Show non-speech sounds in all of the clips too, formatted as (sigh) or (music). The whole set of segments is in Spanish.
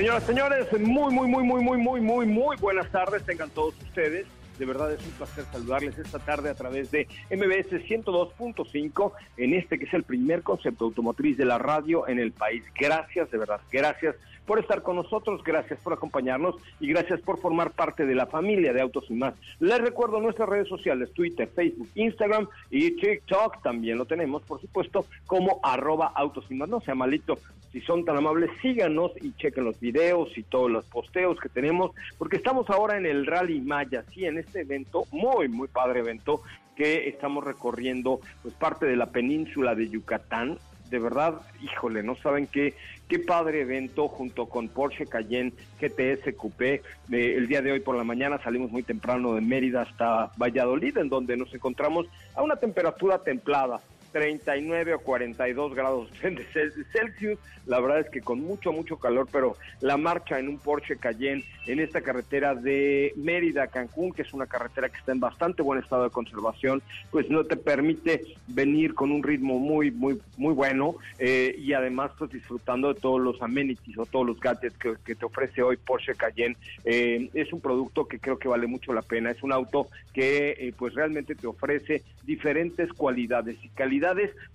Señoras, señores, muy, muy, muy, muy, muy, muy, muy, muy buenas tardes tengan todos ustedes. De verdad es un placer saludarles esta tarde a través de MBS 102.5 en este que es el primer concepto automotriz de la radio en el país. Gracias, de verdad, gracias por estar con nosotros, gracias por acompañarnos y gracias por formar parte de la familia de Autos y Más. Les recuerdo nuestras redes sociales, Twitter, Facebook, Instagram y TikTok, también lo tenemos, por supuesto, como arroba Autos y Más. No sea malito, si son tan amables, síganos y chequen los videos y todos los posteos que tenemos, porque estamos ahora en el Rally Maya, sí, en este evento, muy, muy padre evento, que estamos recorriendo pues parte de la península de Yucatán, de verdad, híjole, no saben qué, qué padre evento junto con Porsche Cayenne GTS Coupé. Eh, el día de hoy por la mañana salimos muy temprano de Mérida hasta Valladolid, en donde nos encontramos a una temperatura templada. 39 o 42 grados (laughs) Celsius. La verdad es que con mucho, mucho calor, pero la marcha en un Porsche Cayenne en esta carretera de Mérida Cancún, que es una carretera que está en bastante buen estado de conservación, pues no te permite venir con un ritmo muy, muy, muy bueno eh, y además pues disfrutando de todos los amenities o todos los gadgets que, te ofrece hoy Porsche Cayenne. Eh, es un producto que creo que vale mucho la pena. Es un auto que eh, pues realmente te ofrece diferentes cualidades y calidades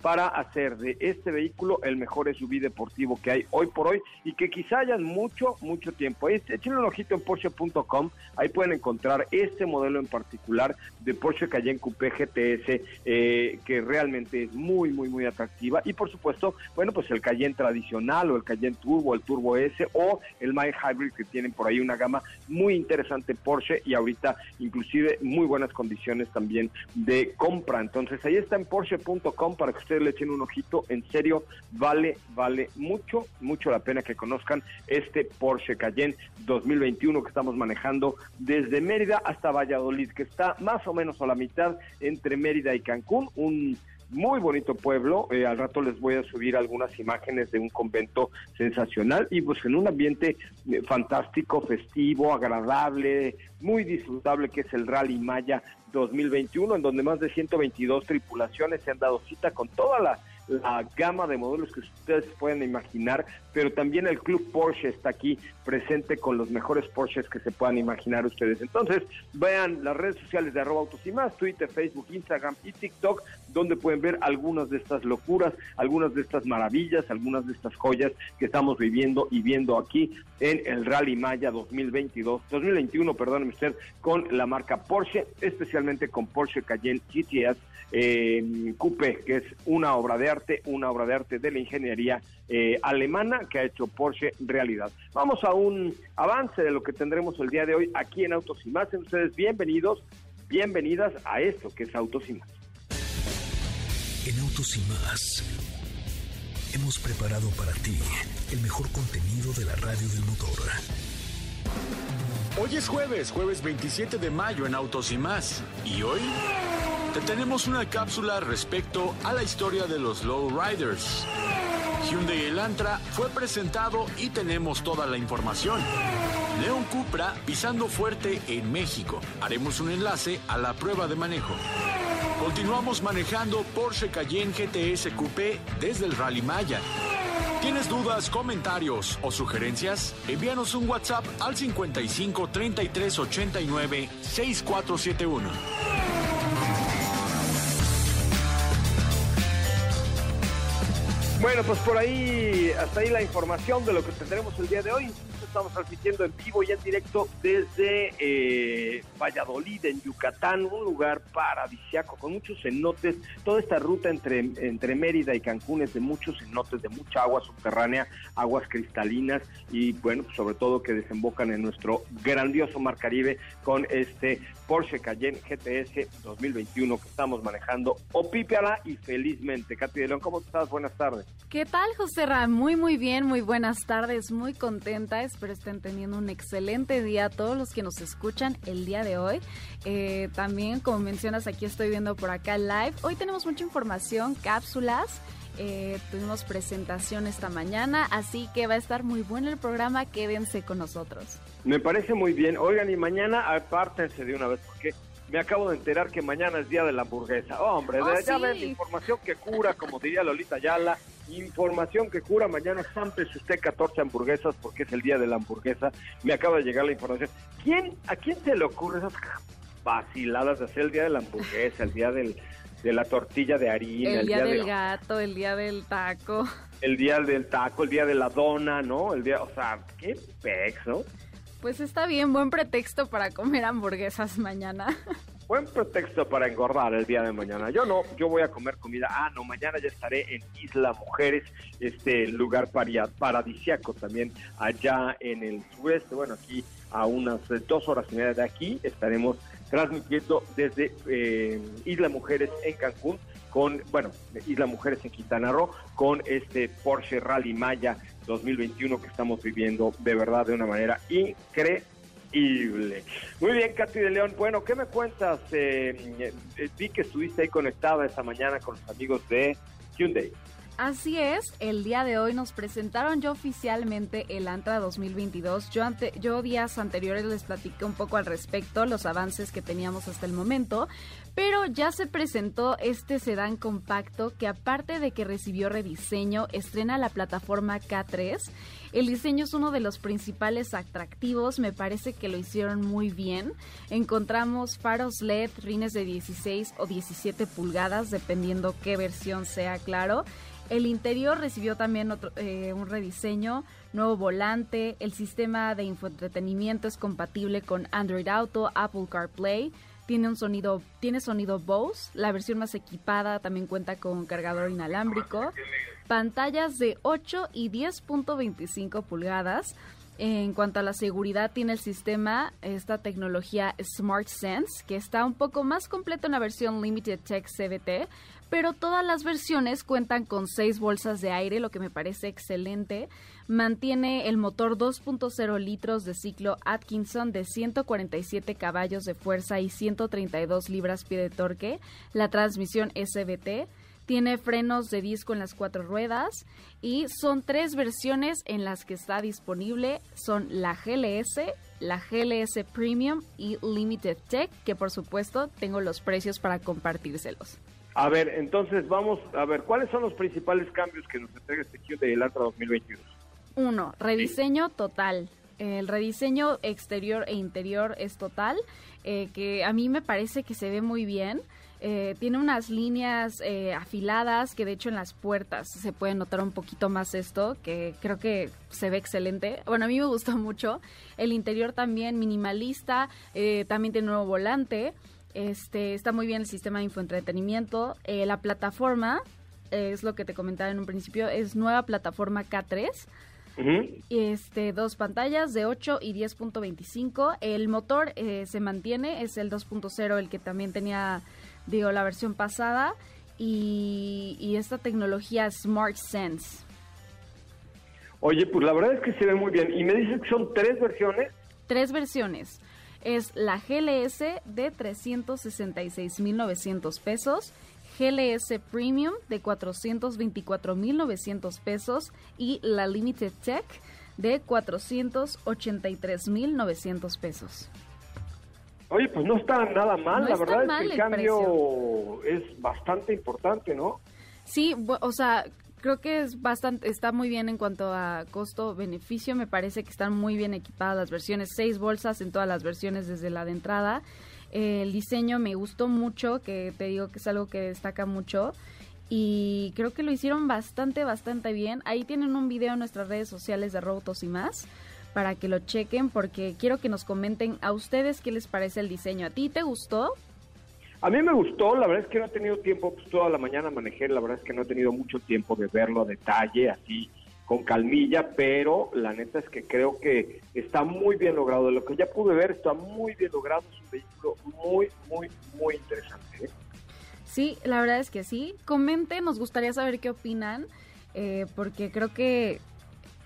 para hacer de este vehículo el mejor SUV deportivo que hay hoy por hoy y que quizá hayan mucho, mucho tiempo. Échenle un ojito en Porsche.com, ahí pueden encontrar este modelo en particular de Porsche Cayenne Coupé GTS, eh, que realmente es muy, muy, muy atractiva. Y por supuesto, bueno, pues el Cayenne tradicional o el Cayenne Turbo, el Turbo S o el My Hybrid que tienen por ahí una gama muy interesante Porsche y ahorita inclusive muy buenas condiciones también de compra. Entonces ahí está en Porsche.com para que ustedes le echen un ojito. En serio, vale, vale mucho, mucho la pena que conozcan este Porsche Cayenne 2021 que estamos manejando desde Mérida hasta Valladolid, que está más o menos a la mitad entre Mérida y Cancún, un muy bonito pueblo. Eh, al rato les voy a subir algunas imágenes de un convento sensacional y pues en un ambiente eh, fantástico, festivo, agradable, muy disfrutable que es el Rally Maya 2021, en donde más de 122 tripulaciones se han dado cita con toda la la gama de modelos que ustedes pueden imaginar, pero también el Club Porsche está aquí presente con los mejores Porsches que se puedan imaginar ustedes. Entonces, vean las redes sociales de arroba autos y más, Twitter, Facebook, Instagram y TikTok, donde pueden ver algunas de estas locuras, algunas de estas maravillas, algunas de estas joyas que estamos viviendo y viendo aquí en el Rally Maya 2022, 2021, perdóneme usted, con la marca Porsche, especialmente con Porsche Cayenne GTS eh, Coupe, que es una obra de arte, una obra de arte de la ingeniería eh, alemana que ha hecho Porsche realidad. Vamos a un avance de lo que tendremos el día de hoy aquí en Autos y Más. ustedes bienvenidos, bienvenidas a esto que es Autos y Más. En Autos y Más hemos preparado para ti el mejor contenido de la radio del motor. Hoy es jueves, jueves 27 de mayo en Autos y Más. ¿Y hoy? Te tenemos una cápsula respecto a la historia de los Lowriders. Hyundai Elantra fue presentado y tenemos toda la información. León Cupra pisando fuerte en México. Haremos un enlace a la prueba de manejo. Continuamos manejando Porsche Cayenne GTS Coupé desde el Rally Maya. ¿Tienes dudas, comentarios o sugerencias? Envíanos un WhatsApp al 55 33 89 6471. Bueno, pues por ahí, hasta ahí la información de lo que tendremos el día de hoy. Estamos transmitiendo en vivo y en directo desde eh, Valladolid, en Yucatán, un lugar paradisiaco con muchos cenotes. Toda esta ruta entre, entre Mérida y Cancún es de muchos cenotes, de mucha agua subterránea, aguas cristalinas y, bueno, pues sobre todo que desembocan en nuestro grandioso Mar Caribe con este Porsche Cayenne GTS 2021 que estamos manejando. Opípiala y felizmente. Katy de León, ¿cómo estás? Buenas tardes. ¿Qué tal, José Ra? Muy, muy bien, muy buenas tardes, muy contenta. Espero estén teniendo un excelente día todos los que nos escuchan el día de hoy. Eh, también, como mencionas, aquí estoy viendo por acá live. Hoy tenemos mucha información, cápsulas. Eh, tuvimos presentación esta mañana, así que va a estar muy bueno el programa. Quédense con nosotros. Me parece muy bien. Oigan, y mañana apártense de una vez, porque me acabo de enterar que mañana es día de la hamburguesa. hombre, oh, ya ven, información que cura, como diría Lolita Yala, información que cura. Mañana sámpese usted 14 hamburguesas porque es el día de la hamburguesa. Me acaba de llegar la información. ¿Quién, ¿A quién se le ocurre esas vaciladas de hacer el día de la hamburguesa, el día del, de la tortilla de harina? El, día, del gato, el día del taco. El día del taco, el día de la dona, ¿no? El día, o sea, qué pex, ¿no? Pues está bien, buen pretexto para comer hamburguesas mañana. (laughs) Buen pretexto para engordar el día de mañana. Yo no, yo voy a comer comida. Ah, no, mañana ya estaré en Isla Mujeres, este lugar paradisiaco también allá en el sureste. Bueno, aquí a unas dos horas y media de aquí estaremos transmitiendo desde eh, Isla Mujeres en Cancún con, bueno, Isla Mujeres en Quintana Roo, con este Porsche Rally Maya 2021 que estamos viviendo de verdad de una manera increíble. Muy bien, Katy de León. Bueno, ¿qué me cuentas? Eh, eh, vi que estuviste ahí conectada esta mañana con los amigos de Hyundai. Así es, el día de hoy nos presentaron ya oficialmente el Antra 2022. Yo, ante, yo días anteriores les platiqué un poco al respecto, los avances que teníamos hasta el momento, pero ya se presentó este sedán compacto que aparte de que recibió rediseño, estrena la plataforma K3. El diseño es uno de los principales atractivos, me parece que lo hicieron muy bien. Encontramos faros LED, rines de 16 o 17 pulgadas, dependiendo qué versión sea, claro el interior recibió también otro, eh, un rediseño, nuevo volante, el sistema de infoentretenimiento es compatible con Android Auto, Apple CarPlay, tiene un sonido, tiene sonido Bose, la versión más equipada también cuenta con cargador inalámbrico, pantallas de 8 y 10.25 pulgadas. En cuanto a la seguridad, tiene el sistema, esta tecnología Smart Sense, que está un poco más completo en la versión Limited Tech CBT, pero todas las versiones cuentan con seis bolsas de aire, lo que me parece excelente. Mantiene el motor 2.0 litros de ciclo Atkinson de 147 caballos de fuerza y 132 libras-pie de torque. La transmisión SBT. Tiene frenos de disco en las cuatro ruedas y son tres versiones en las que está disponible. Son la GLS, la GLS Premium y Limited Tech, que por supuesto tengo los precios para compartírselos. A ver, entonces vamos a ver, ¿cuáles son los principales cambios que nos entrega este Hyundai Elantra 2022? Uno, rediseño total. El rediseño exterior e interior es total, eh, que a mí me parece que se ve muy bien. Eh, tiene unas líneas eh, afiladas que de hecho en las puertas se puede notar un poquito más esto, que creo que se ve excelente. Bueno, a mí me gustó mucho. El interior también minimalista, también tiene un nuevo volante. Este, está muy bien el sistema de infoentretenimiento. Eh, la plataforma, eh, es lo que te comentaba en un principio, es nueva plataforma K3. Este, dos pantallas de 8 y 10.25. El motor eh, se mantiene, es el 2.0, el que también tenía, digo, la versión pasada. Y, y esta tecnología Smart Sense. Oye, pues la verdad es que se ve muy bien. Y me dices que son tres versiones. Tres versiones es la GLS de 366.900 pesos, GLS Premium de 424.900 pesos y la Limited Tech de 483.900 pesos. Oye, pues no está nada mal, la verdad es que el, cambio es bastante importante, ¿no? Sí, o sea, creo que es bastante, está muy bien en cuanto a costo-beneficio. Me parece que están muy bien equipadas las versiones. Seis bolsas en todas las versiones desde la de entrada. El diseño me gustó mucho, que te digo que es algo que destaca mucho. Y creo que lo hicieron bastante, bastante bien. Ahí tienen un video en nuestras redes sociales de Robotos y más para que lo chequen porque quiero que nos comenten a ustedes qué les parece el diseño. ¿A ti te gustó? A mí me gustó, la verdad es que no he tenido tiempo, pues toda la mañana manejé, la verdad es que no he tenido mucho tiempo de verlo a detalle, así con calmilla, pero la neta es que creo que está muy bien logrado. De lo que ya pude ver, está muy bien logrado, es un vehículo muy, muy, muy interesante. ¿eh? Sí, la verdad es que sí. Comenten, nos gustaría saber qué opinan. eh, porque creo que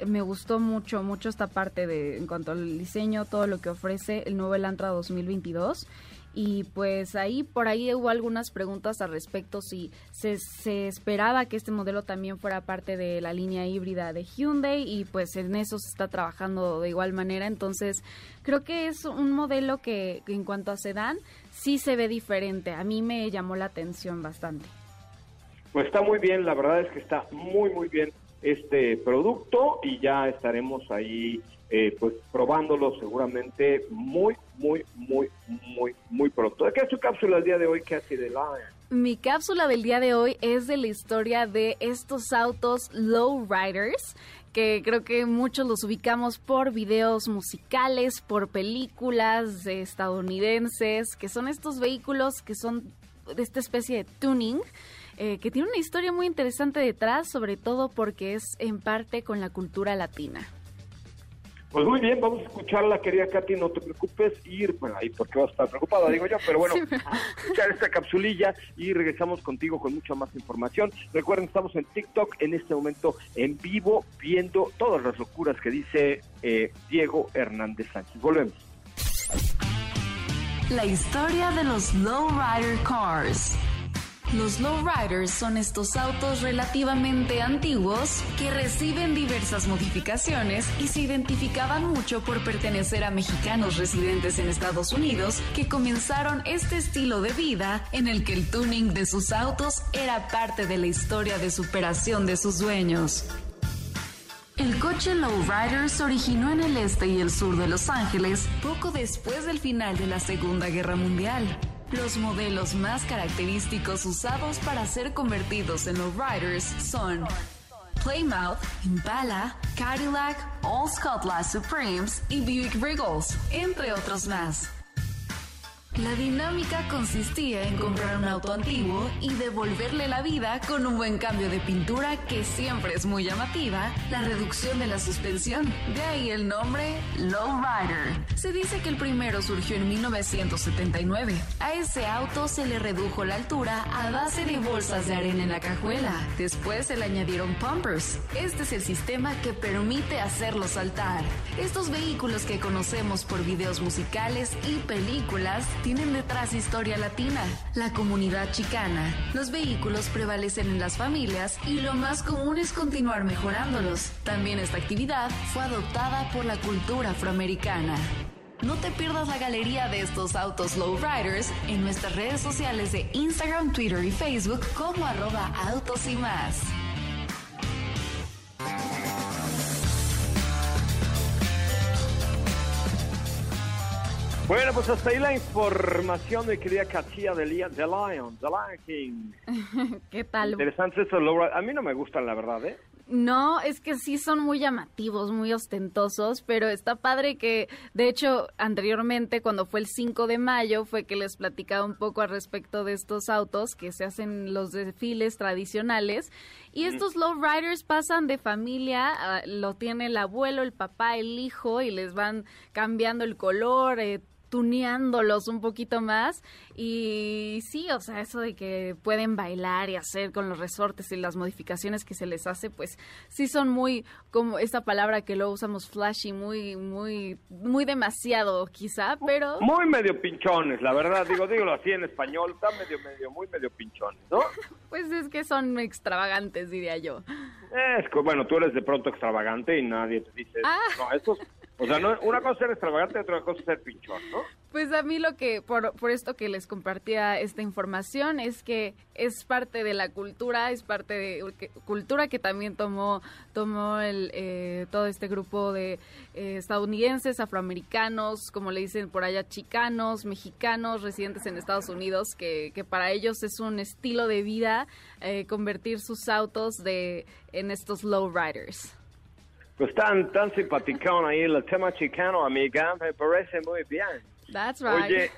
me gustó mucho, mucho esta parte de en cuanto al diseño, todo lo que ofrece el nuevo Elantra 2022 y pues ahí por ahí hubo algunas preguntas al respecto si se, se, esperaba que este modelo también fuera parte de la línea híbrida de Hyundai y pues en eso se está trabajando de igual manera. Entonces creo que es un modelo que, en cuanto a sedán sí se ve diferente. A mí me llamó la atención bastante. Pues está muy bien la verdad es que está muy muy bien este producto y ya estaremos ahí eh, pues probándolo seguramente muy, muy, muy, muy, muy pronto. ¿De qué es tu cápsula el día de hoy, Cassie de Lion? Mi cápsula del día de hoy es de la historia de estos autos low riders que creo que muchos los ubicamos por videos musicales, por películas estadounidenses, que son estos vehículos que son de esta especie de tuning. Eh, que tiene una historia muy interesante detrás, sobre todo porque es en parte con la cultura latina. Pues muy bien, vamos a escucharla, querida Katy, no te preocupes, ir, bueno, ahí porque vas a estar preocupada, digo yo, pero bueno, (laughs) escuchar esta capsulilla y regresamos contigo con mucha más información. Recuerden, estamos en TikTok en este momento en vivo, viendo todas las locuras que dice eh, Diego Hernández Sánchez. Volvemos. La historia de los Lowrider Cars. Los lowriders son estos autos relativamente antiguos que reciben diversas modificaciones y se identificaban mucho por pertenecer a mexicanos residentes en Estados Unidos que comenzaron este estilo de vida en el que el tuning de sus autos era parte de la historia de superación de sus dueños. El coche Lowrider se originó en el este y el sur de Los Ángeles poco después del final de la Segunda Guerra Mundial. Los modelos más característicos usados para ser convertidos en los riders son Plymouth, Impala, Cadillac, All Scotland Supremes y Buick Regals, entre otros más. La dinámica consistía en comprar un auto antiguo y devolverle la vida con un buen cambio de pintura que siempre es muy llamativa, la reducción de la suspensión, de ahí el nombre Lowrider. Se dice que el primero surgió en 1979. A ese auto se le redujo la altura a base de bolsas de arena en la cajuela. Después se le añadieron pumpers. Este es el sistema que permite hacerlo saltar. Estos vehículos que conocemos por videos musicales y películas tienen detrás historia latina, la comunidad chicana. Los vehículos prevalecen en las familias y lo más común es continuar mejorándolos. También esta actividad fue adoptada por la cultura afroamericana. No te pierdas la galería de estos autos lowriders en nuestras redes sociales de Instagram, Twitter y Facebook como arroba autos y más. Bueno, pues hasta ahí la información de querida Katia de, Lion, The Lion, The Lion King. (laughs) ¿Qué tal? Interesante eso, Laura. A mí no me gustan, la verdad, ¿eh? No, es que sí son muy llamativos, muy ostentosos, pero está padre que, de hecho, anteriormente, cuando fue el 5 de mayo, fue que les platicaba un poco al respecto de estos autos que se hacen los desfiles tradicionales. Y estos lowriders pasan de familia, a, lo tiene el abuelo, el papá, el hijo, y les van cambiando el color, eh, tuneándolos un poquito más y sí, o sea, eso de que pueden bailar y hacer con los resortes y las modificaciones que se les hace, pues sí son muy como esta palabra que luego usamos flashy, muy muy muy demasiado quizá, pero muy medio pinchones, la verdad, digo, dígalo así en español, está medio medio muy medio pinchones, ¿no? (laughs) pues es que son extravagantes, diría yo. Es que bueno, tú eres de pronto extravagante y nadie te dice, ah. no, estos o sea, no, una cosa es ser extravagante otra cosa es ser pinchón, ¿no? Pues a mí lo que, por, por esto que les compartía esta información, es que es parte de la cultura, es parte de cultura que también tomó, tomó el, eh, todo este grupo de eh, estadounidenses, afroamericanos, como le dicen por allá, chicanos, mexicanos, residentes en Estados Unidos, que, que para ellos es un estilo de vida eh, convertir sus autos de, en estos lowriders. Pues tan, tan simpaticón ahí el tema chicano, amiga, me parece muy bien. That's right. Oye,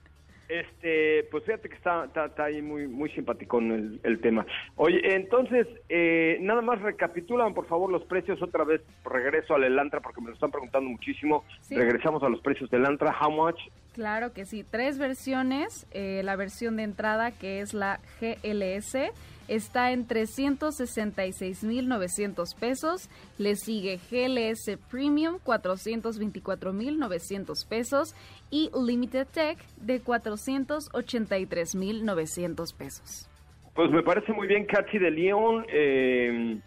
(laughs) este, pues fíjate que está, está, ahí muy, muy simpaticón el, el tema. Oye, entonces, eh, nada más recapitulan, por favor, los precios otra vez. Regreso al Elantra porque me lo están preguntando muchísimo. Sí. Regresamos a los precios del Elantra. How much? Claro que sí, tres versiones. Eh, la versión de entrada, que es la GLS, está en 366.900 pesos. Le sigue GLS Premium, 424.900 pesos. Y Limited Tech, de 483.900 pesos. Pues me parece muy bien, Katy de León. Eh,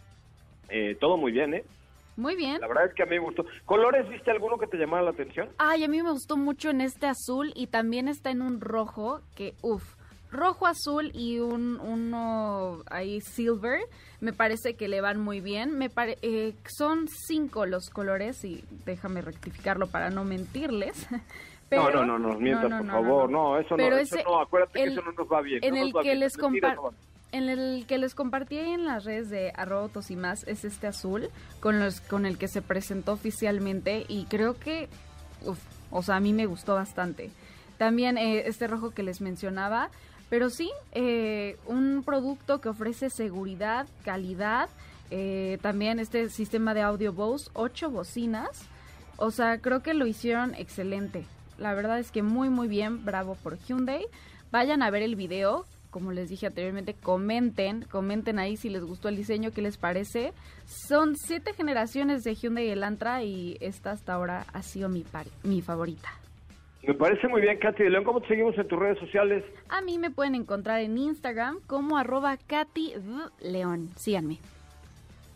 eh, todo muy bien, ¿eh? Muy bien. La verdad es que a mí me gustó. ¿Colores viste alguno que te llamara la atención? Ay, a mí me gustó mucho en este azul y también está en un rojo que, uff, rojo, azul y un uno ahí silver. Me parece que le van muy bien. Me pare, eh, son cinco los colores y déjame rectificarlo para no mentirles. (laughs) no, no, no, no, mientas, por favor. No, eso no, eso no, acuérdate que eso no nos va bien. En el que les comparto en el que les compartí en las redes de arroba y más es este azul con los con el que se presentó oficialmente y creo que o sea a mí me gustó bastante también eh, este rojo que les mencionaba pero sí eh, un producto que ofrece seguridad calidad eh, también este sistema de audio Bose ocho bocinas. O sea creo que lo hicieron excelente. La verdad es que muy muy bien. Bravo por Hyundai. Vayan a ver el video. Como les dije anteriormente, comenten, comenten ahí si les gustó el diseño, qué les parece. Son siete generaciones de Hyundai Elantra y esta hasta ahora ha sido mi, mi favorita. Me parece muy bien, Katy de León. ¿Cómo te seguimos en tus redes sociales? A mí me pueden encontrar en Instagram como arroba Katy León. Síganme.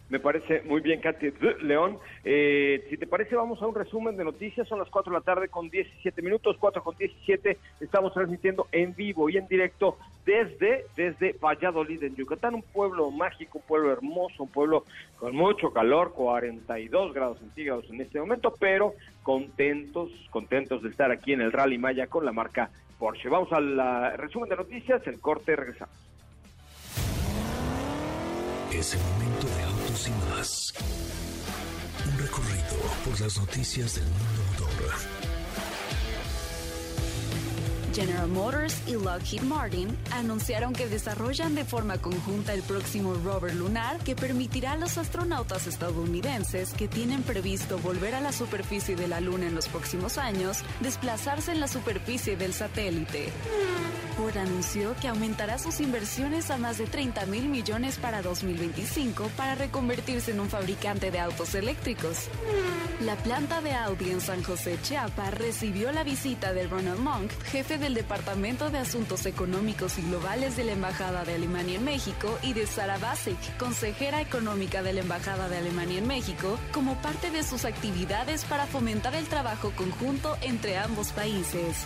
Me parece muy bien, Katy León. Eh, si te parece, vamos a un resumen de noticias. Son las 4 de la tarde con 17 minutos, 4 con 17. Estamos transmitiendo en vivo y en directo desde, desde Valladolid, en Yucatán. Un pueblo mágico, un pueblo hermoso, un pueblo con mucho calor, 42 grados centígrados en este momento, pero contentos, contentos de estar aquí en el Rally Maya con la marca Porsche. Vamos al resumen de noticias, el corte, regresamos. Es el momento de y más. Un recorrido por las noticias del mundo motor. General Motors y Lockheed Martin anunciaron que desarrollan de forma conjunta el próximo rover lunar que permitirá a los astronautas estadounidenses que tienen previsto volver a la superficie de la Luna en los próximos años desplazarse en la superficie del satélite. Ford anunció que aumentará sus inversiones a más de 30 mil millones para 2025 para reconvertirse en un fabricante de autos eléctricos. La planta de Audi en San José, Chiapas, recibió la visita de Ronald Monk, jefe del Departamento de Asuntos Económicos y Globales de la Embajada de Alemania en México, y de Sara Basic, consejera económica de la Embajada de Alemania en México, como parte de sus actividades para fomentar el trabajo conjunto entre ambos países.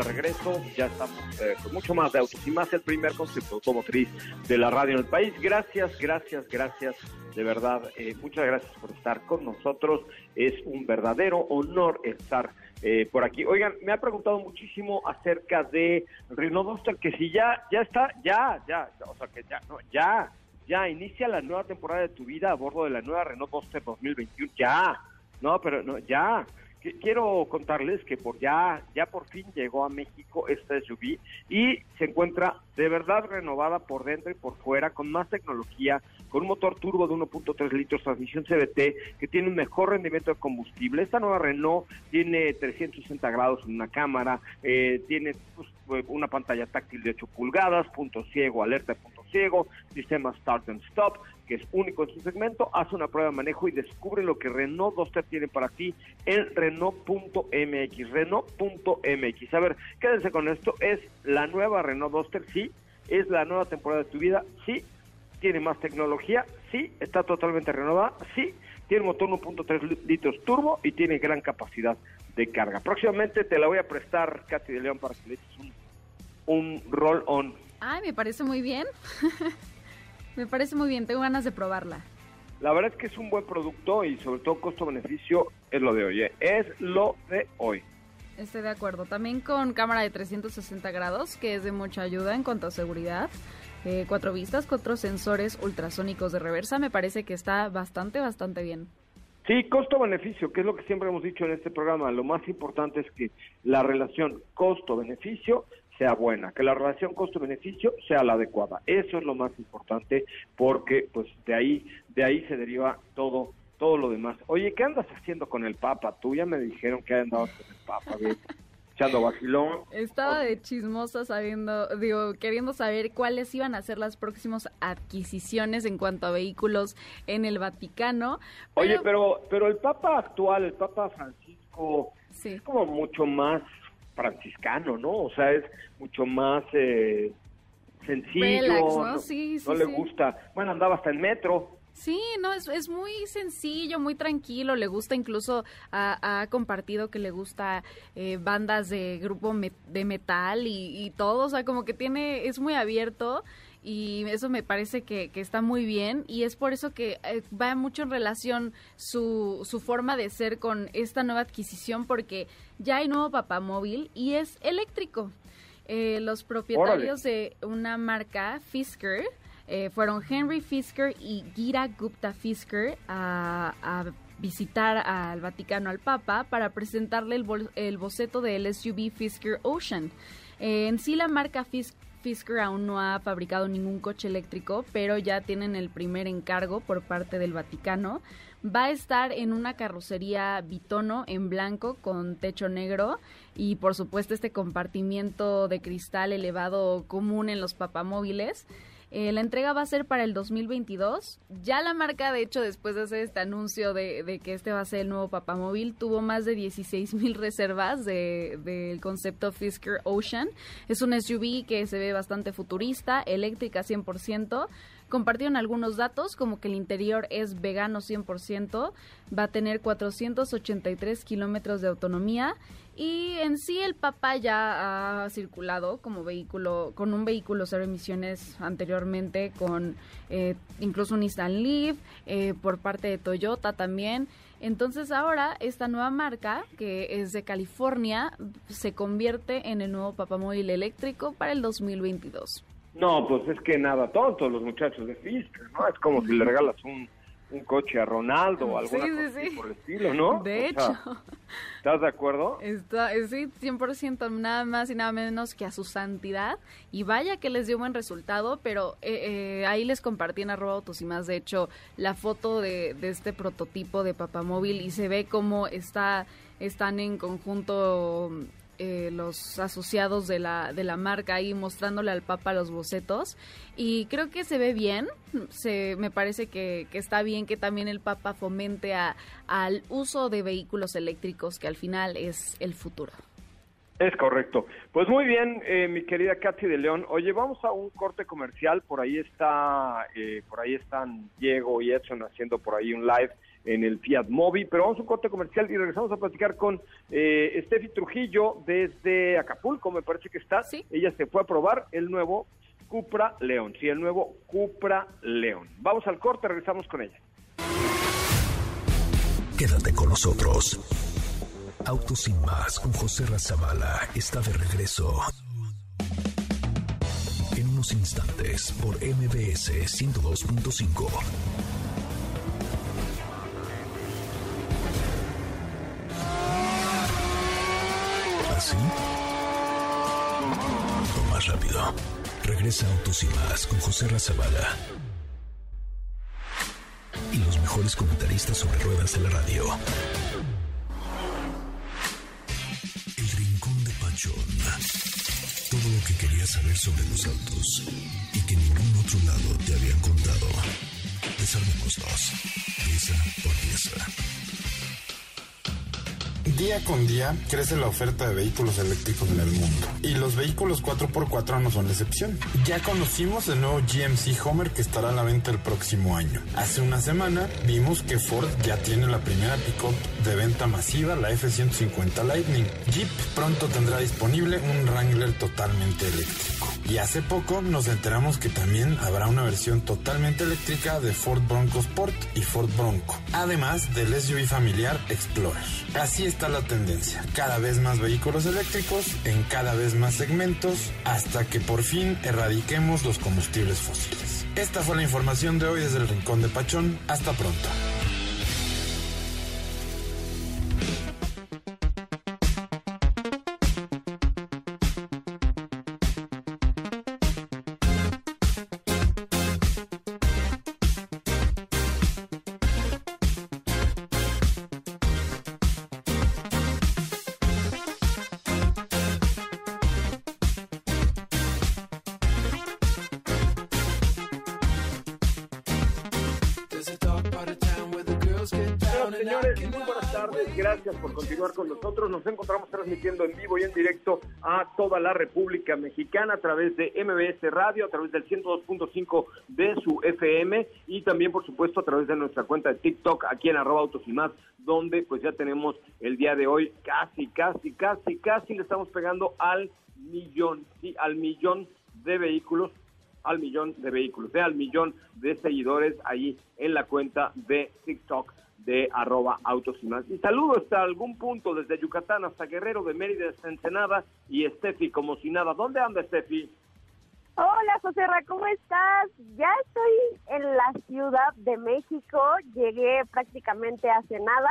De regreso, ya estamos eh, con mucho más de autos y más el primer concepto automotriz de la radio en el país. Gracias, gracias, gracias, de verdad, eh, muchas gracias por estar con nosotros. Es un verdadero honor estar eh, por aquí. Oigan, me ha preguntado muchísimo acerca de Renault Duster, que si ya, ya está, ya, ya, o sea que ya, no, ya, ya, inicia la nueva temporada de tu vida a bordo de la nueva Renault Duster 2021, ya, no, pero no, ya, quiero contarles que por ya, ya por fin llegó a México esta SUV y se encuentra de verdad renovada por dentro y por fuera, con más tecnología, con un motor turbo de 1.3 litros, transmisión CVT, que tiene un mejor rendimiento de combustible. Esta nueva Renault tiene 360 grados en una cámara, eh, tiene pues, una pantalla táctil de 8 pulgadas, punto ciego, alerta punto ciego, sistema Start and Stop, que es único en su segmento, hace una prueba de manejo y descubre lo que Renault Duster tiene para ti en Renault.mx, Renault.mx. A ver, quédense con esto, es la nueva Renault Duster, sí, es la nueva temporada de tu vida, sí, tiene más tecnología, sí, está totalmente renovada, sí, tiene motor 1.3 litros turbo y tiene gran capacidad de carga. Próximamente te la voy a prestar, Katy de León, para que le eches un, un roll-on. Ay, me parece muy bien. (laughs) Me parece muy bien, tengo ganas de probarla. La verdad es que es un buen producto y sobre todo costo-beneficio es lo de hoy, ¿eh? es lo de hoy. Estoy de acuerdo. También con cámara de 360 grados, que es de mucha ayuda en cuanto a seguridad. Eh, cuatro vistas, cuatro sensores ultrasónicos de reversa, me parece que está bastante, bastante bien. Sí, costo-beneficio, que es lo que siempre hemos dicho en este programa. Lo más importante es que la relación costo-beneficio sea buena, que la relación costo-beneficio sea la adecuada. Eso es lo más importante porque pues de ahí de ahí se deriva todo todo lo demás. Oye, ¿qué andas haciendo con el Papa? Tú ya me dijeron que andabas con el Papa, (laughs) echando vacilón. Estaba de chismosa sabiendo, digo, queriendo saber cuáles iban a ser las próximas adquisiciones en cuanto a vehículos en el Vaticano. Oye, pero pero el Papa actual, el Papa Francisco, es como mucho más franciscano, ¿no? O sea, es mucho más eh, sencillo, ¿no? Sí, no le gusta. Bueno, andaba hasta en metro. Sí, no, es, es muy sencillo, muy tranquilo, le gusta incluso, ha, compartido que le gusta eh, bandas de grupo de metal y, y, todo, o sea, como que tiene, es muy abierto y eso me parece que, está muy bien y es por eso que eh, va mucho en relación su, su forma de ser con esta nueva adquisición porque ya hay nuevo papamóvil y es eléctrico. Eh, los propietarios de una marca Fisker eh, fueron Henry Fisker y Gira Gupta Fisker a, visitar al Vaticano al Papa para presentarle el, el boceto del SUV Fisker Ocean. en sí la marca Fisker Fisker aún no ha fabricado ningún coche eléctrico, pero ya tienen el primer encargo por parte del Vaticano. Va a estar en una carrocería bitono en blanco con techo negro y por supuesto este compartimiento de cristal elevado común en los papamóviles. Eh, la entrega va a ser para el 2022. Ya la marca, de hecho, después de hacer este anuncio de, que este va a ser el nuevo papamóvil, tuvo más de 16 mil (laughs) reservas del de, concepto Fisker Ocean. Es un SUV que se ve bastante futurista, eléctrica 100%. Compartieron algunos datos, como que el interior es vegano 100%, va a tener 483 kilómetros de autonomía y en sí el Papa ya ha circulado como vehículo, con un vehículo cero emisiones anteriormente, con eh, incluso un Nissan Leaf, eh, por parte de Toyota también. Entonces ahora esta nueva marca, que es de California, se convierte en el nuevo papamóvil eléctrico para el 2022. No, pues es que nada tonto los muchachos de Fisker, ¿no? Es como si le regalas un, un coche a Ronaldo o algo sí, por el estilo, ¿no? De hecho. ¿Estás de acuerdo? Está, eh, sí, 100%, nada más y nada menos que a su santidad. Y vaya que les dio buen resultado, pero eh, eh, ahí les compartí en arroba autos y más, de hecho, la foto de, de este prototipo de papamóvil y se ve cómo está, están en conjunto eh, los asociados de la, de la marca ahí mostrándole al Papa los bocetos y creo que se ve bien, se, me parece que, está bien que también el Papa fomente a, al uso de vehículos eléctricos que al final es el futuro. Es correcto. Pues muy bien, eh, mi querida Katy de León. Oye, vamos a un corte comercial. Por ahí está, eh, por ahí están Diego y Edson haciendo por ahí un live en el Fiat Mobi, pero vamos a un corte comercial y regresamos a platicar con eh, Steffi Trujillo desde Acapulco, me parece que está. Ella se fue a probar el nuevo Cupra León, sí, el nuevo Cupra León. Vamos al corte, regresamos con ella. Quédate con nosotros. Autos sin más con José Razabala está de regreso. En unos instantes por MBS 102.5. ¿Así? O más rápido. Regresa Autos y Más con José Razabala. Y los mejores comentaristas sobre ruedas de la radio. El Rincón de Pachón. Todo lo que querías saber sobre los autos y que ningún otro lado te habían contado. Desarmémoslos. Pieza por pieza. Día con día crece la oferta de vehículos eléctricos en el mundo y los vehículos 4x4 no son la excepción. Ya conocimos el nuevo GMC Homer que estará a la venta el próximo año. Hace una semana vimos que Ford ya tiene la primera pickup de venta masiva, la F-150 Lightning. Jeep pronto tendrá disponible un Wrangler totalmente eléctrico. Y hace poco nos enteramos que también habrá una versión totalmente eléctrica de Ford Bronco Sport y Ford Bronco, además del SUV familiar Explorer. Así está la tendencia, cada vez más vehículos eléctricos en cada vez más segmentos hasta que por fin erradiquemos los combustibles fósiles. Esta fue la información de hoy desde el Rincón de Pachón. Hasta pronto. Nosotros. Nos encontramos transmitiendo en vivo y en directo a toda la República Mexicana a través de MBS Radio, a través del 102.5 de su FM y también, por supuesto, a través de nuestra cuenta de TikTok aquí en arroba autos y más, donde pues ya tenemos el día de hoy casi, casi, casi, casi le estamos pegando al millón, sí, al millón de vehículos al millón de vehículos, al millón de seguidores ahí en la cuenta de TikTok de arroba autos y más. Y saludo hasta algún punto, desde Yucatán hasta Guerrero, de Mérida Ensenada y Estefi como si nada. ¿Dónde anda Estefi? Hola José Ra, ¿cómo estás? Ya estoy en la Ciudad de México, llegué prácticamente hace nada,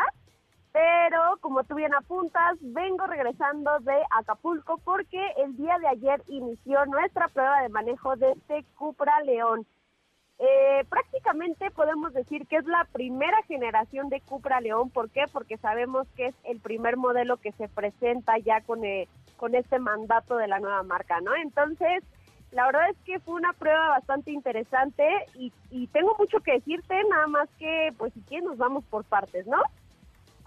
pero como tú bien apuntas, vengo regresando de Acapulco porque el día de ayer inició nuestra prueba de manejo de este Cupra León. Eh, prácticamente podemos decir que es la primera generación de Cupra León. ¿Por qué? Porque sabemos que es el primer modelo que se presenta ya con, eh, con este mandato de la nueva marca, ¿no? Entonces, la verdad es que fue una prueba bastante interesante y, y tengo mucho que decirte, nada más que, pues si quieres, nos vamos por partes, ¿no?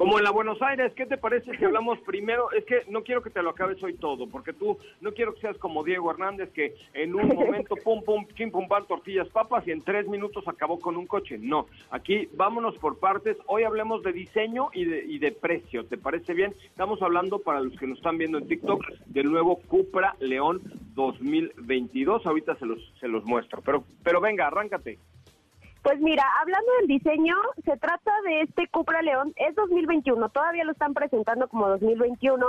Como en la Buenos Aires, ¿qué te parece si hablamos primero? Es que no quiero que te lo acabes hoy todo, porque tú no quiero que seas como Diego Hernández, que en un (laughs) momento, pum, pum, chim, pum, pan, tortillas, papas, y en tres minutos acabó con un coche. No, aquí vámonos por partes. Hoy hablemos de diseño y de, y de precio, ¿te parece bien? Estamos hablando, para los que nos están viendo en TikTok, del nuevo Cupra León 2022. Ahorita se los, se los muestro, pero, pero venga, arráncate. Pues mira, hablando del diseño, se trata de este Cupra León, es 2021, todavía lo están presentando como 2021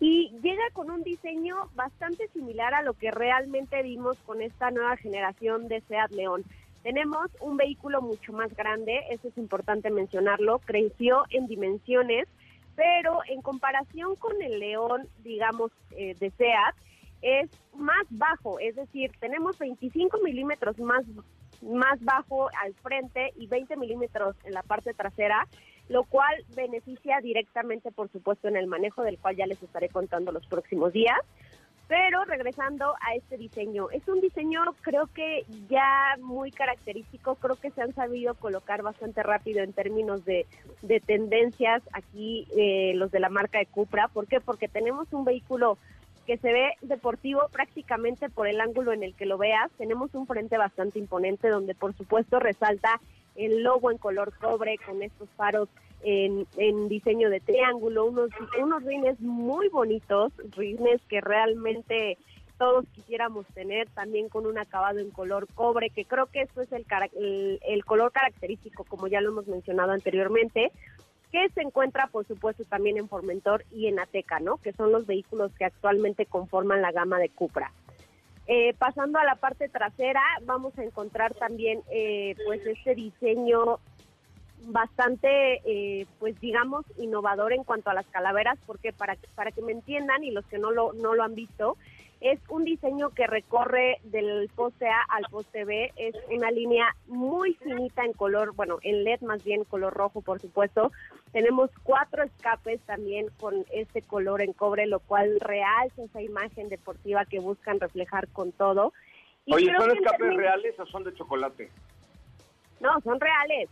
y llega con un diseño bastante similar a lo que realmente vimos con esta nueva generación de Seat León. Tenemos un vehículo mucho más grande, eso es importante mencionarlo, creció en dimensiones, pero en comparación con el León, digamos, eh, de Seat, es más bajo, es decir, tenemos 25 milímetros más más bajo al frente y 20 milímetros en la parte trasera, lo cual beneficia directamente, por supuesto, en el manejo del cual ya les estaré contando los próximos días. Pero regresando a este diseño, es un diseño creo que ya muy característico, creo que se han sabido colocar bastante rápido en términos de, de tendencias aquí eh, los de la marca de Cupra. ¿Por qué? Porque tenemos un vehículo que se ve deportivo prácticamente por el ángulo en el que lo veas. Tenemos un frente bastante imponente donde por supuesto resalta el logo en color cobre con estos faros en, diseño de triángulo, unos, unos rines muy bonitos, rines que realmente todos quisiéramos tener, también con un acabado en color cobre, que creo que eso es el color característico, como ya lo hemos mencionado anteriormente que se encuentra, por supuesto, también en Formentor y en Ateca, ¿no? Que son los vehículos que actualmente conforman la gama de Cupra. Eh, pasando a la parte trasera, vamos a encontrar también, eh, pues, este diseño bastante, eh, pues digamos, innovador en cuanto a las calaveras, porque para, para que me entiendan y los que no lo, no lo han visto, es un diseño que recorre del poste A al poste B, es una línea muy finita en color, bueno, en LED más bien, color rojo, por supuesto. Tenemos cuatro escapes también con este color en cobre, lo cual realza esa imagen deportiva que buscan reflejar con todo. Oye, ¿son escapes reales o son de chocolate? No, son reales.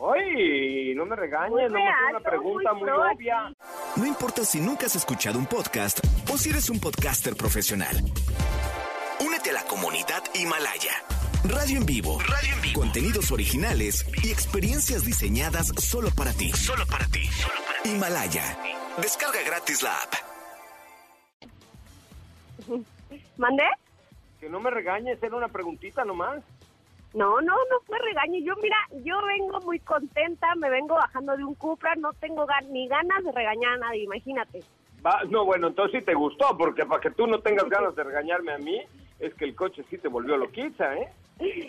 Ay, no me regañes, no es una pregunta muy, obvia. No importa si nunca has escuchado un podcast o si eres un podcaster profesional. Únete a la comunidad Himalaya. Radio en vivo. Radio en vivo. Contenidos originales y experiencias diseñadas solo para ti. Solo para ti. Solo para ti. Himalaya. Descarga gratis la app. (laughs) ¿Mandé? Que no me regañes, era una preguntita nomás. No, no, no fue regaño. Yo, mira, yo vengo muy contenta, me vengo bajando de un Cupra, no tengo ni ganas de regañar a nadie, imagínate. Va, no, bueno, entonces sí te gustó, porque para que tú no tengas ganas de regañarme a mí, es que el coche sí te volvió loquita, ¿eh?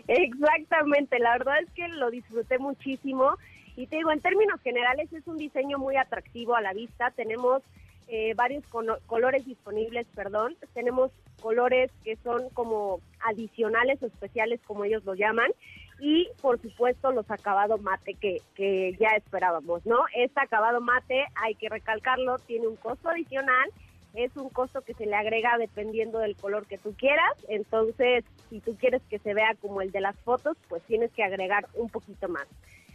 Exactamente, la verdad es que lo disfruté muchísimo. Y te digo, en términos generales es un diseño muy atractivo a la vista. Tenemos eh, varios colores disponibles, perdón. Tenemos colores que son como adicionales o especiales, como ellos lo llaman. Y, por supuesto, los acabados mate que, que ya esperábamos, ¿no? Este acabado mate, hay que recalcarlo, tiene un costo adicional. Es un costo que se le agrega dependiendo del color que tú quieras. Entonces, si tú quieres que se vea como el de las fotos, pues tienes que agregar un poquito más.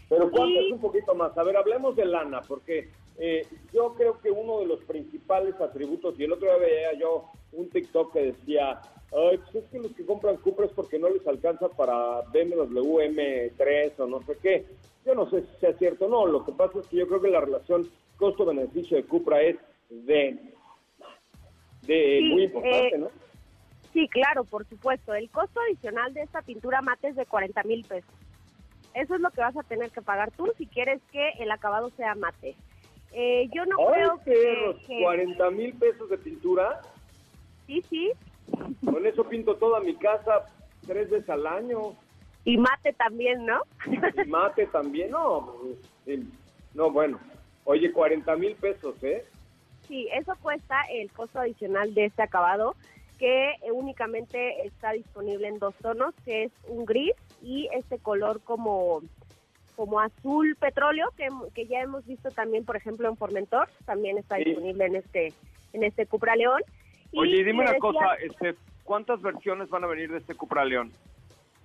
Pero ¿cuánto es un poquito más? A ver, hablemos de lana, porque eh, yo creo que uno de los principales atributos, y el otro día veía yo un TikTok que decía, Ay, pues es que los que compran Cupra es porque no les alcanza para BMW M3 o no sé qué. Yo no sé si sea cierto o no, lo que pasa es que yo creo que la relación costo-beneficio de Cupra es de, de muy importante, eh, ¿no? Sí, claro, por supuesto. El costo adicional de esta pintura mate es de 40 mil pesos. Eso es lo que vas a tener que pagar tú si quieres que el acabado sea mate. Eh, yo no creo que, que... 40 mil pesos de pintura. Sí, sí. Con eso pinto toda mi casa tres veces al año. Y mate también, ¿no? Y mate también, no. No, bueno. Oye, 40 mil pesos, ¿eh? Sí, eso cuesta el costo adicional de este acabado, que únicamente está disponible en dos tonos, que es un gris y este color como como azul petróleo que, que, ya hemos visto también por ejemplo en Formentor también está disponible en este en este Cupra León. Oye dime una cosa este cuántas versiones van a venir de este Cupra León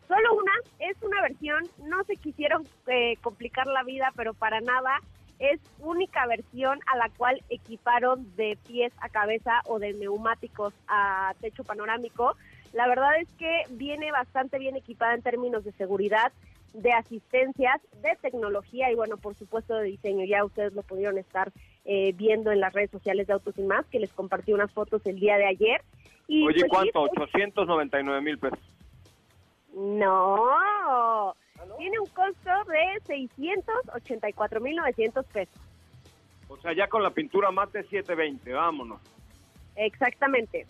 solo una es una versión no se quisieron eh, complicar la vida pero para nada es única versión a la cual equiparon de pies a cabeza o de neumáticos a techo panorámico la verdad es que viene bastante bien equipada en términos de seguridad de asistencias, de tecnología y bueno, por supuesto de diseño. Ya ustedes lo pudieron estar eh, viendo en las redes sociales de Autos y Más, que les compartí unas fotos el día de ayer. Y Oye, pues, ¿cuánto? 899 mil pesos. No, ¿Ah, no, tiene un costo de 684 mil 900 pesos. O sea, ya con la pintura mate 720, vámonos. Exactamente.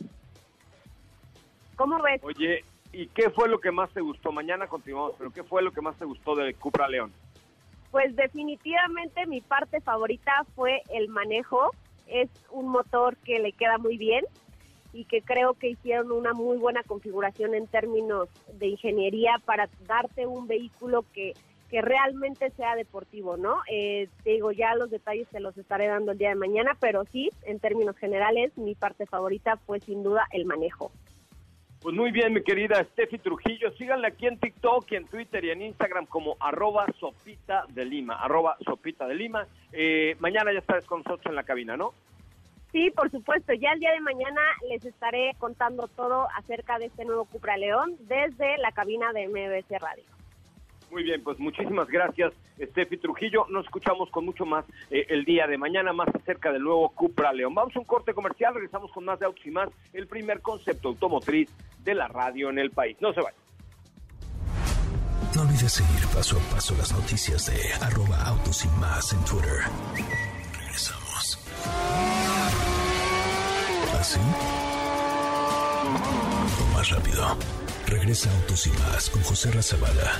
¿Cómo ves? Oye, ¿Y qué fue lo que más te gustó? Mañana continuamos, pero ¿qué fue lo que más te gustó del Cupra León? Pues definitivamente mi parte favorita fue el manejo. Es un motor que le queda muy bien y que creo que hicieron una muy buena configuración en términos de ingeniería para darte un vehículo que, que realmente sea deportivo, ¿no? Eh, te digo, ya los detalles te los estaré dando el día de mañana, pero sí, en términos generales, mi parte favorita fue sin duda el manejo. Pues muy bien, mi querida Steffi Trujillo. Síganle aquí en TikTok y en Twitter y en Instagram como arroba sopita de Lima, arroba sopita de Lima. Eh, mañana ya estarás con nosotros en la cabina, ¿no? Sí, por supuesto. Ya el día de mañana les estaré contando todo acerca de este nuevo Cupra León desde la cabina de MBC Radio. Muy bien, pues muchísimas gracias, Steffi Trujillo. Nos escuchamos con mucho más eh, el día de mañana, más acerca del nuevo Cupra León. Vamos a un corte comercial, regresamos con más de autos y más, el primer concepto automotriz de la radio en el país. No se vayan. No olvides seguir paso a paso las noticias de arroba autos y más en Twitter. Regresamos. ¿Así? O más rápido. Regresa Autos y más con José Razabala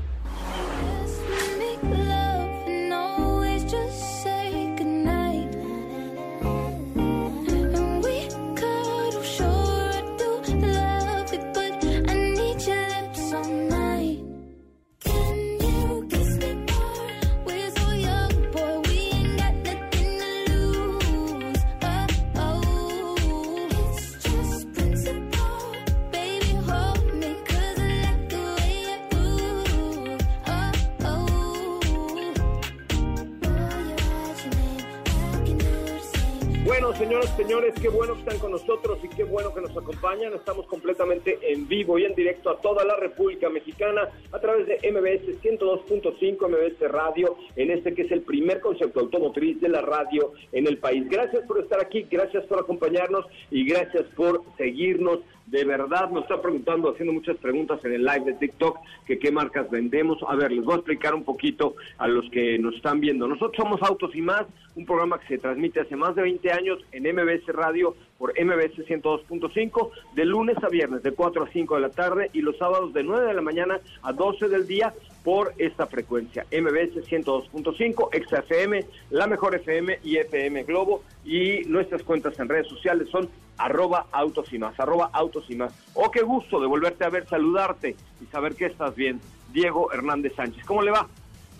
Señores, qué bueno que están con nosotros y qué bueno que nos acompañan. Estamos completamente en vivo y en directo a toda la República Mexicana a través de MBS 102.5 MBS Radio, en este que es el primer concepto automotriz de la radio en el país. Gracias por estar aquí, gracias por acompañarnos y gracias por seguirnos de verdad nos está preguntando, haciendo muchas preguntas en el live de TikTok, que qué marcas vendemos. A ver, les voy a explicar un poquito a los que nos están viendo. Nosotros somos Autos y Más, un programa que se transmite hace más de 20 años en MBS Radio por MBS 102.5, de lunes a viernes de 4 a 5 de la tarde y los sábados de 9 de la mañana a 12 del día por esta frecuencia, MBS 102.5, XFM, La Mejor FM y FM Globo. Y nuestras cuentas en redes sociales son arroba autos y arroba autos y más. Oh, qué gusto de volverte a ver, saludarte y saber que estás bien. Diego Hernández Sánchez, ¿cómo le va?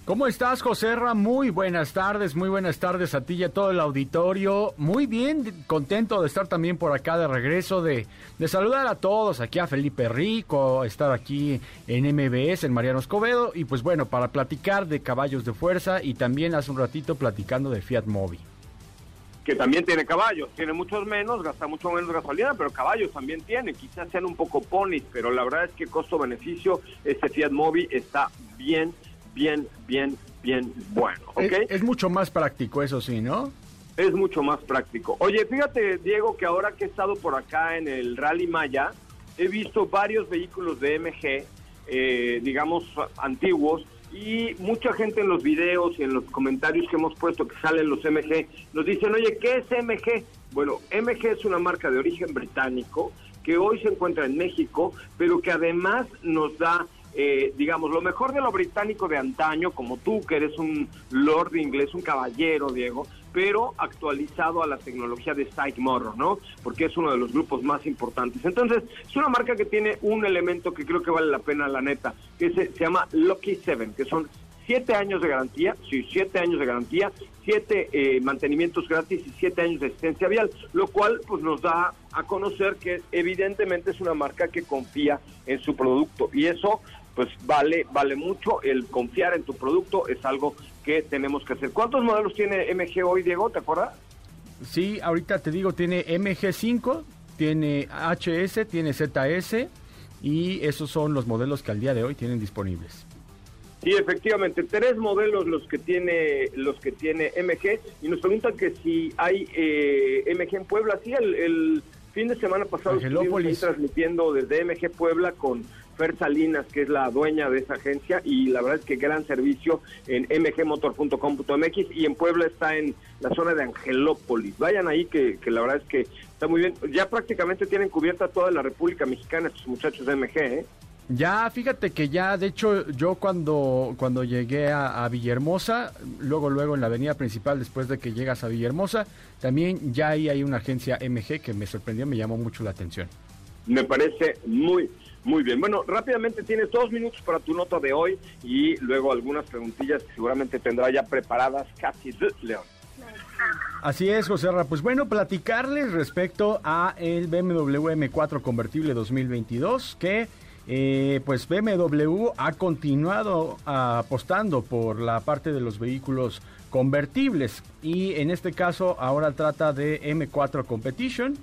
¿Cómo estás, José Ra? Muy buenas tardes, muy buenas tardes a ti y a todo el auditorio. Muy bien, contento de estar también por acá de regreso, de, de saludar a todos, aquí a Felipe Rico, estar aquí en MBS, en Mariano Escobedo, y pues bueno, para platicar de caballos de fuerza y también hace un ratito platicando de Fiat Mobi. Que también tiene caballos, tiene muchos menos, gasta mucho menos gasolina, pero caballos también tiene, quizás sean un poco ponis, pero la verdad es que costo-beneficio, este Fiat Mobi está bien bien, bien, bien bueno. ¿okay? Es, mucho más práctico, eso sí, ¿no? Es mucho más práctico. Oye, fíjate, Diego, que ahora que he estado por acá en el Rally Maya, he visto varios vehículos de MG, eh, digamos, antiguos, y mucha gente en los videos y en los comentarios que hemos puesto que salen los MG, nos dicen, oye, ¿qué es MG? Bueno, MG es una marca de origen británico que hoy se encuentra en México, pero que además nos da eh, digamos, lo mejor de lo británico de antaño, como tú, que eres un lord inglés, un caballero, Diego, pero actualizado a la tecnología de Motor, ¿no? Porque es uno de los grupos más importantes. Entonces, es una marca que tiene un elemento que creo que vale la pena, la neta, que se, llama Lucky Seven, que son siete años de garantía, sí, siete años de garantía, siete eh, mantenimientos gratis y siete años de asistencia vial, lo cual pues nos da a conocer que evidentemente es una marca que confía en su producto y eso pues vale, vale mucho. El confiar en tu producto es algo que tenemos que hacer. ¿Cuántos modelos tiene MG hoy, Diego? ¿Te acuerdas? Sí, ahorita te digo, tiene MG5, tiene HS, tiene ZS y esos son los modelos que al día de hoy tienen disponibles. Sí, efectivamente, tres modelos los que tiene los que tiene MG y nos preguntan que si hay eh, MG en Puebla. Sí, el, fin de semana pasado estuvimos transmitiendo desde MG Puebla con Fer Salinas, que es la dueña de esa agencia, y la verdad es que gran servicio en mgmotor.com.mx y en Puebla está en la zona de Angelópolis. Vayan ahí, que, la verdad es que está muy bien. Ya prácticamente tienen cubierta toda la República Mexicana estos muchachos de MG, ¿eh? Ya, fíjate que ya, de hecho, yo cuando, cuando llegué a, a, Villahermosa, luego, luego en la avenida principal, después de que llegas a Villahermosa, también ya ahí hay una agencia MG que me sorprendió, me llamó mucho la atención. Me parece muy, muy bien, bueno, rápidamente tienes dos minutos para tu nota de hoy y luego algunas preguntillas que seguramente tendrá ya preparadas Katy León. Así es, José Ra. Pues bueno, platicarles respecto a el BMW M4 convertible 2022 que eh, pues BMW ha continuado apostando por la parte de los vehículos convertibles y en este caso ahora trata de M4 Competition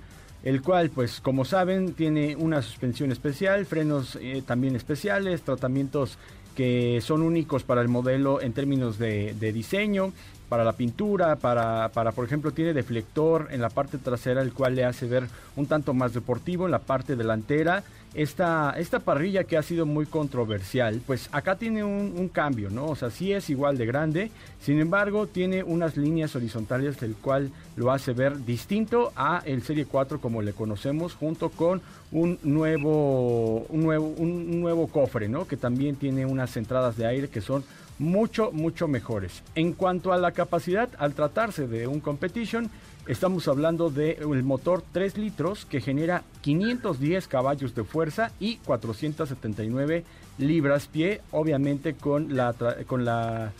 el cual pues como saben tiene una suspensión especial, frenos eh, también especiales, tratamientos que son únicos para el modelo en términos de, diseño para la pintura, para, para, por ejemplo, tiene deflector en la parte trasera, el cual le hace ver un tanto más deportivo en la parte delantera. Esta, esta parrilla que ha sido muy controversial, pues acá tiene un, cambio, ¿no? O sea, sí es igual de grande, sin embargo, tiene unas líneas horizontales, el cual lo hace ver distinto a el Serie 4 como le conocemos, junto con un nuevo, un nuevo, un nuevo cofre, ¿no? Que también tiene unas entradas de aire que son mucho, mucho mejores. En cuanto a la capacidad, al tratarse de un competition, estamos hablando del el motor 3 litros que genera 510 caballos de fuerza y 479 libras pie, obviamente con la, con la,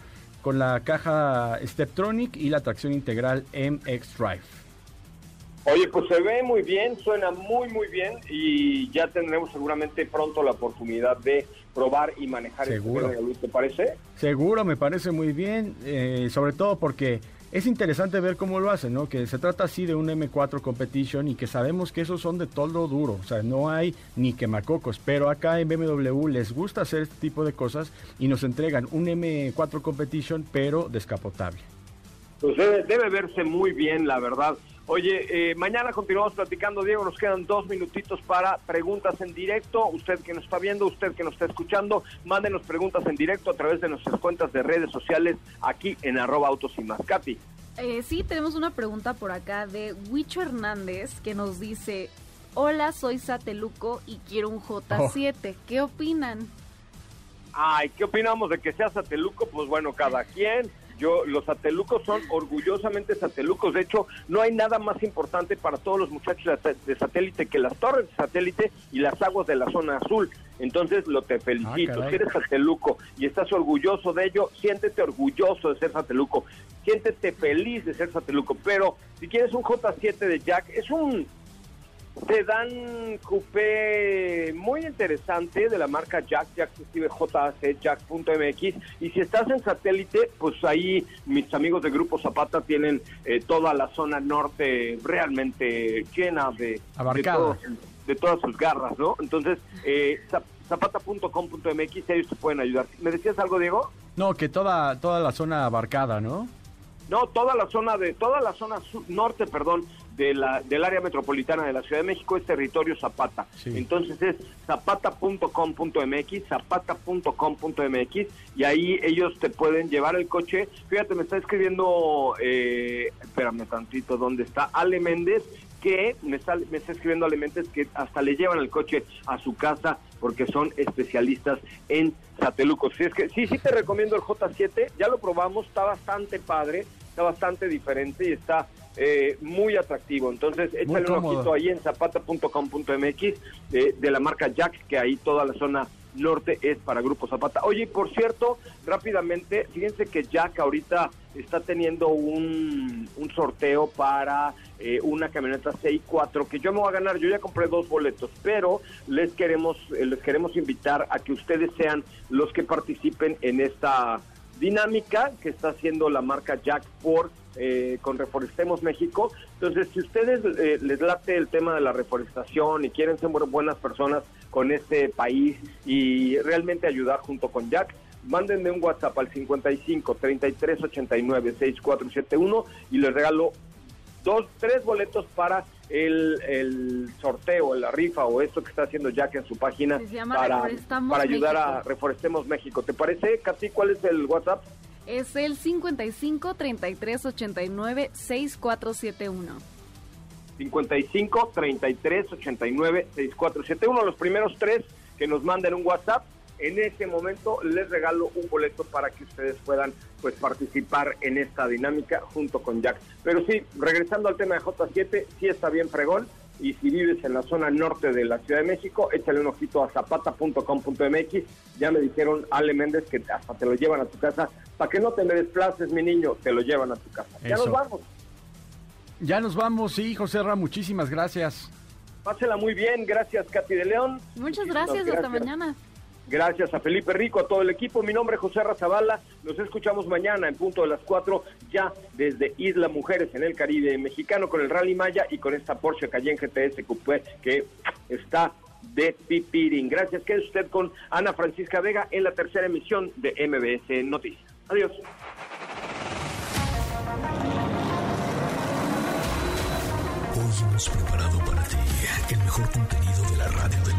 con la caja Steptronic y la tracción integral MX Drive. Oye, pues se ve muy bien, suena muy, muy bien y ya tendremos seguramente pronto la oportunidad de probar y manejar Seguro. este ¿te parece? Seguro, me parece muy bien, eh, sobre todo porque es interesante ver cómo lo hacen, ¿no? Que se trata así de un M4 Competition y que sabemos que esos son de todo duro, o sea, no hay ni quemacocos, pero acá en BMW les gusta hacer este tipo de cosas y nos entregan un M4 Competition pero descapotable. Pues debe, debe verse muy bien, la verdad. Oye, eh, mañana continuamos platicando, Diego. Nos quedan dos minutitos para preguntas en directo. Usted que nos está viendo, usted que nos está escuchando, mándenos preguntas en directo a través de nuestras cuentas de redes sociales aquí en arroba autos y más. Katy. Eh, sí, tenemos una pregunta por acá de Huicho Hernández que nos dice: Hola, soy Sateluco y quiero un J7. ¿Qué opinan? Ay, ¿qué opinamos de que sea Sateluco? Pues bueno, cada quien. Yo, los satelucos son orgullosamente satelucos. De hecho, no hay nada más importante para todos los muchachos de satélite que las torres de satélite y las aguas de la zona azul. Entonces, lo te felicito. Ah, si eres sateluco y estás orgulloso de ello, siéntete orgulloso de ser sateluco. Siéntete feliz de ser sateluco. Pero si quieres un J7 de Jack, es un te dan coupé muy interesante de la marca Jack, Jack se escribe JAC, Jack.mx. Y si estás en satélite, pues ahí mis amigos de Grupo Zapata tienen eh, toda la zona norte realmente llena de, de, todos- de todas sus garras, ¿no? Entonces, eh, zap- zapata.com.mx, ellos te pueden ayudar. ¿Me decías algo, Diego? No, que toda, toda la zona abarcada, ¿no? No, toda la zona de toda la zona sur- norte, perdón, de la del área metropolitana de la Ciudad de México es territorio Zapata. Sí. Entonces es zapata.com.mx, zapata.com.mx y ahí ellos te pueden llevar el coche. Fíjate, me está escribiendo, eh, espérame tantito, ¿dónde está? Ale Méndez que me está, me está escribiendo Ale Méndez que hasta le llevan el coche a su casa porque son especialistas en satelucos. Sí, es que, sí, sí te recomiendo el J7, ya lo probamos, está bastante padre, está bastante diferente y está eh, muy atractivo. Entonces, échale un ojito ahí en zapata.com.mx eh, de la marca Jack, que ahí toda la zona norte es para Grupo Zapata. Oye, y por cierto, rápidamente, fíjense que Jack ahorita está teniendo un, un sorteo para eh, una camioneta CI4 que yo me voy a ganar. Yo ya compré dos boletos, pero les queremos eh, les queremos invitar a que ustedes sean los que participen en esta dinámica que está haciendo la marca Jack por eh, con Reforestemos México. Entonces, si ustedes eh, les late el tema de la reforestación y quieren ser bu- buenas personas con este país y realmente ayudar junto con Jack, mándenme un WhatsApp al 55 33 89 6471 y les regalo dos, tres boletos para el, el sorteo, la rifa o esto que está haciendo Jack en su página para, para ayudar a México. Reforestemos México. ¿Te parece, Katy, cuál es el WhatsApp? Es el 55 33 89 6471. 55 33 89 6471. Los primeros tres que nos manden un WhatsApp, en ese momento les regalo un boleto para que ustedes puedan pues participar en esta dinámica junto con Jack. Pero sí, regresando al tema de J7, sí está bien fregón. Y si vives en la zona norte de la Ciudad de México, échale un ojito a zapata.com.mx. Ya me dijeron Ale Méndez que hasta te lo llevan a tu casa. Para que no te me desplaces, mi niño, te lo llevan a tu casa. Ya nos vamos. Ya nos vamos, sí, José Ra, muchísimas gracias. Pásela muy bien. Gracias, Katy de León. Muchas gracias, hasta mañana. Gracias a Felipe Rico, a todo el equipo. Mi nombre es José Razabala. Nos escuchamos mañana en punto de las 4, ya desde Isla Mujeres en el Caribe mexicano con el Rally Maya y con esta Porsche Cayenne GTS Coupé pues, que está de Pipirín. Gracias. Quede usted con Ana Francisca Vega en la tercera emisión de MBS Noticias. Adiós. Hoy hemos preparado para ti el mejor contenido de la radio del